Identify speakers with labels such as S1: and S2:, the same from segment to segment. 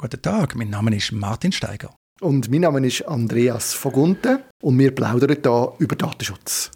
S1: Guten Tag, mein Name ist Martin Steiger.
S2: Und mein Name ist Andreas Vogunten und wir plaudern hier über Datenschutz.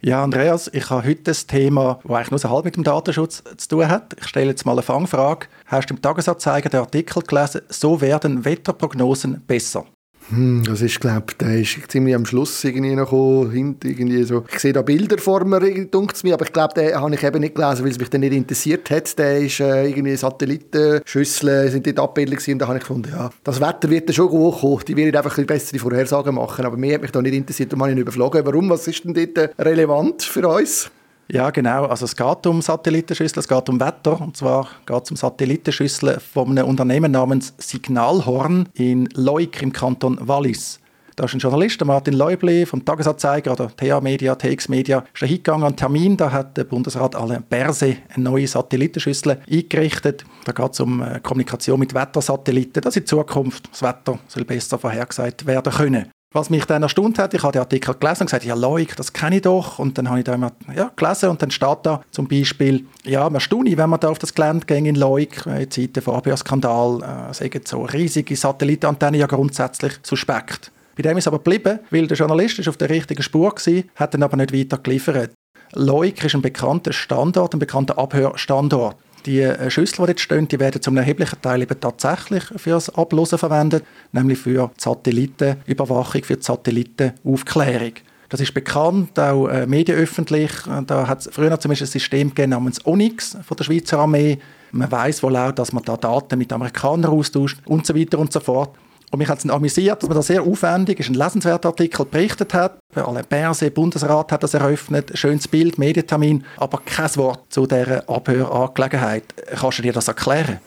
S1: Ja, Andreas, ich habe heute ein Thema, das eigentlich nur so halb mit dem Datenschutz zu tun hat. Ich stelle jetzt mal eine Fangfrage. Hast du im Tagesanzeiger den Artikel gelesen, so werden Wetterprognosen besser?
S2: Hm, das ist, glaube der ist ziemlich am Schluss irgendwie noch irgendwie so. Ich sehe da Bilder vor mir, mir, aber ich glaube, den habe ich eben nicht gelesen, weil es mich dann nicht interessiert hat. Der ist äh, irgendwie Satellitenschüsseln sind dort abgebildet und da habe ich gefunden, ja, das Wetter wird dann schon hochkommen. Die werden einfach ein bessere Vorhersagen machen, aber mir hat mich da nicht interessiert und habe ihn überflogen. Warum? Was ist denn dort äh, relevant für uns?
S1: Ja, genau. Also es geht um Satellitenschüsseln, es geht um Wetter. Und zwar geht es um Satellitenschüsseln von einem Unternehmen namens Signalhorn in Leuk im Kanton Wallis. Da ist ein Journalist, Martin Leubli vom Tagesanzeiger oder TA Media, TX Media, ist hingegangen an Termin. Da hat der Bundesrat Alain Berse eine neue Satellitenschüssel eingerichtet. Da geht es um äh, Kommunikation mit Wettersatelliten, dass in Zukunft das Wetter soll besser vorhergesagt werden können. Was mich dann erstaunt hat, ich habe den Artikel gelesen und gesagt, ja, Leuk, das kenne ich doch. Und dann habe ich da immer ja, gelesen und dann steht da zum Beispiel, ja, man staune, wenn man da auf das Gelände geht in Leuk, in Zeiten von ABA-Skandal, äh, sagen so riesige Satellitenantennen ja grundsätzlich suspekt. Bei dem ist aber geblieben, weil der Journalist ist auf der richtigen Spur war, hat dann aber nicht weiter geliefert. Leuk ist ein bekannter Standort, ein bekannter Abhörstandort. Die äh, Schüssel, die dort stehen, die werden zum erheblichen Teil eben tatsächlich für das Ablosen verwendet, nämlich für die Satellitenüberwachung, für die Satellitenaufklärung. Das ist bekannt, auch äh, medienöffentlich. Da hat es früher zum Beispiel ein System gegeben namens Onyx von der Schweizer Armee. Man weiß wohl auch, dass man da Daten mit Amerikanern austauscht und so weiter und so fort. Und mich hat es amüsiert, dass man da sehr aufwendig, ist ein lesenswerter Artikel, berichtet hat. Alain Berset, Bundesrat hat das eröffnet, schönes Bild, Medientermin, aber kein Wort zu dieser Abhörangelegenheit. Kannst du dir das erklären?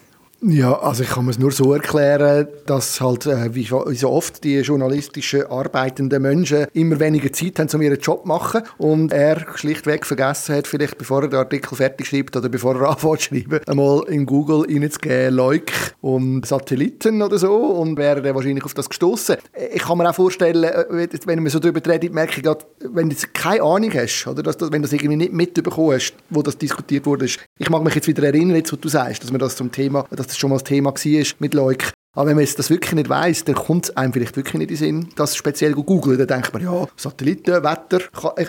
S2: Ja, also ich kann es nur so erklären, dass halt, äh, wie so oft, die journalistischen arbeitenden Menschen immer weniger Zeit haben, um ihren Job zu machen und er schlichtweg vergessen hat, vielleicht bevor er den Artikel fertig schreibt oder bevor er anfängt zu schreiben, einmal in Google reinzugeben, Leuk und Satelliten oder so und wäre dann wahrscheinlich auf das gestoßen. Ich kann mir auch vorstellen, äh, wenn man so darüber redet, merke ich gerade, wenn du keine Ahnung hast, oder dass, wenn du das irgendwie nicht mitbekommen hast, wo das diskutiert wurde. Ich mag mich jetzt wieder erinnern, jetzt, was du sagst, dass man das zum Thema, dass das schon mal das Thema war mit Leuk. Aber wenn man das wirklich nicht weiss, dann kommt es einem vielleicht wirklich nicht in den Sinn, das speziell zu googeln. Dann denkt man, ja, Satelliten, Wetter,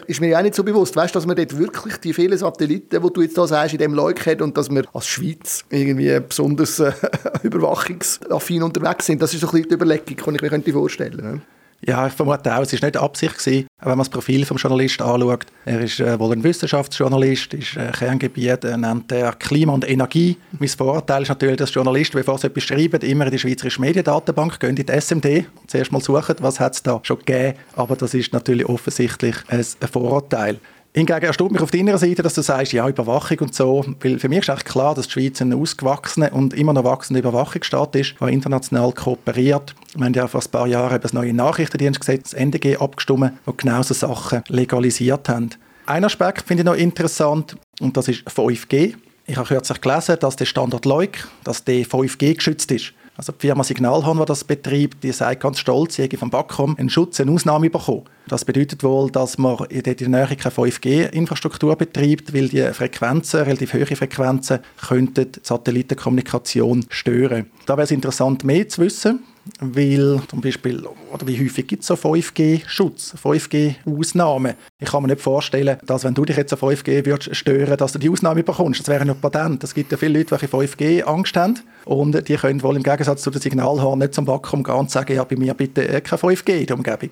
S2: ist mir ja auch nicht so bewusst. Weißt du, dass man dort wirklich die vielen Satelliten, die du jetzt da sagst, in dem Leuk hat und dass wir als Schweiz irgendwie besonders äh, überwachungsaffin unterwegs sind, das ist so ein bisschen die Überlegung, die ich mir vorstellen könnte.
S1: Ja, ich vermute auch, es war nicht Absicht gewesen, wenn man das Profil des Journalisten anschaut. Er ist äh, wohl ein Wissenschaftsjournalist, ist äh, Kerngebiet, äh, nennt er Klima und Energie. Mein Vorurteil ist natürlich, dass Journalisten, bevor sie etwas schreiben, immer in die Schweizerische Mediendatenbank gehen, in die SMD zuerst mal suchen, was es da schon gegeben. Aber das ist natürlich offensichtlich ein Vorurteil. Hingegen erstaunt mich auf deiner Seite, dass du sagst, ja, Überwachung und so, weil für mich ist eigentlich klar, dass die Schweiz ein ausgewachsener und immer noch wachsender Überwachungsstaat ist, der international kooperiert. Wir haben ja vor ein paar Jahren das neue Nachrichtendienstgesetz, das NDG, abgestimmt, das genau so Sachen legalisiert haben. Ein Aspekt finde ich noch interessant und das ist 5G. Ich habe kürzlich gelesen, dass der Standort Leuk, dass der 5G geschützt ist. Also die Firma Signalhorn, die das betreibt, die sagt ganz stolz, sie vom Backcom einen Schutz, eine Ausnahme bekommen. Das bedeutet wohl, dass man in der Nähe keine 5G-Infrastruktur betreibt, weil die Frequenzen, relativ hohe Frequenzen, könnten die Satellitenkommunikation stören. Da wäre es interessant, mehr zu wissen weil zum Beispiel, oder wie häufig gibt es so 5G-Schutz, 5G-Ausnahmen? Ich kann mir nicht vorstellen, dass wenn du dich jetzt auf 5G würdest stören, dass du die Ausnahme bekommst. Das wäre nicht Patent. Es gibt ja viele Leute, die 5G Angst haben und die können wohl im Gegensatz zu den Signalhorn nicht zum Vakuum gehen und sagen, ja, bei mir bitte kein 5G in der Umgebung.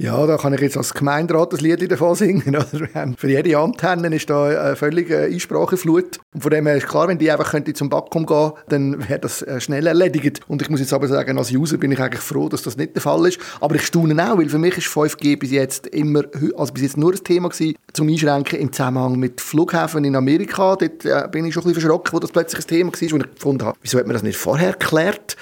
S2: Ja, da kann ich jetzt als Gemeinderat das Lied davon singen. Für jede Antenne ist da eine völlige Einspracheflut. Und von dem her ist klar, wenn die einfach zum Backcom gehen dann wäre das äh, schnell erledigt. Und ich muss jetzt aber sagen, als User bin ich eigentlich froh, dass das nicht der Fall ist. Aber ich staune auch, weil für mich ist 5G bis jetzt immer, also bis jetzt nur ein Thema gewesen, zum Einschränken im Zusammenhang mit Flughäfen in Amerika. Dort äh, bin ich schon ein bisschen verschrocken, wo das plötzlich ein Thema war, wo ich gefunden habe, wieso hat man das nicht vorher geklärt?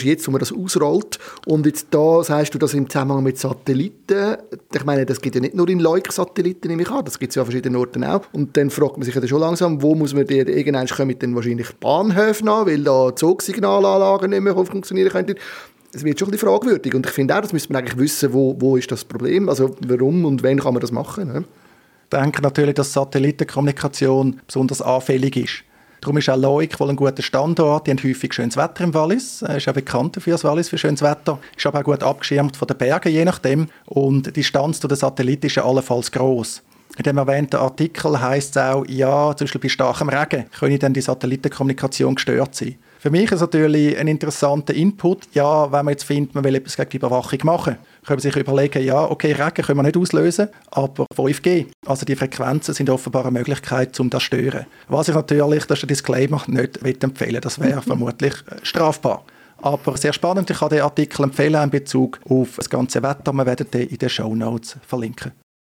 S2: Jetzt, wo man das ausrollt. Und jetzt da sagst du das im Zusammenhang mit Satelliten. Ich meine, das gibt ja nicht nur in Leuk-Satelliten, nehme ich an. Das gibt es ja an verschiedenen Orten auch. Und dann fragt man sich ja schon langsam, wo muss man die, irgendwann kommen dann wahrscheinlich Bahnhöfe an, weil da Zugsignalanlagen nicht mehr funktionieren können. Es wird schon ein bisschen fragwürdig. Und ich finde auch, das müsste man eigentlich wissen, wo, wo ist das Problem, also warum und wann kann man das machen. Ne?
S1: Ich denke natürlich, dass Satellitenkommunikation besonders anfällig ist Darum ist auch Leuk wohl ein guter Standort. Die haben häufig schönes Wetter im Wallis. Ist ja bekannt dafür, das Wallis für schönes Wetter. Ist aber auch gut abgeschirmt von den Bergen, je nachdem. Und die Distanz zu den Satelliten ist ja allenfalls groß. In dem erwähnten Artikel heißt es auch, ja, zum Beispiel bei starkem Regen könnte dann die Satellitenkommunikation gestört sein. Für mich ist natürlich ein interessanter Input. Ja, wenn man jetzt findet, man will etwas gegen die Überwachung machen, können man sich überlegen, ja, okay, Regen können wir nicht auslösen, aber 5G, also die Frequenzen sind offenbar eine Möglichkeit, um das zu stören. Was ich natürlich, das ist ein Disclaimer, nicht empfehlen Das wäre vermutlich äh, strafbar. Aber sehr spannend, ich kann den Artikel empfehlen in Bezug auf das ganze Wetter. Wir werden den in den Show Notes verlinken.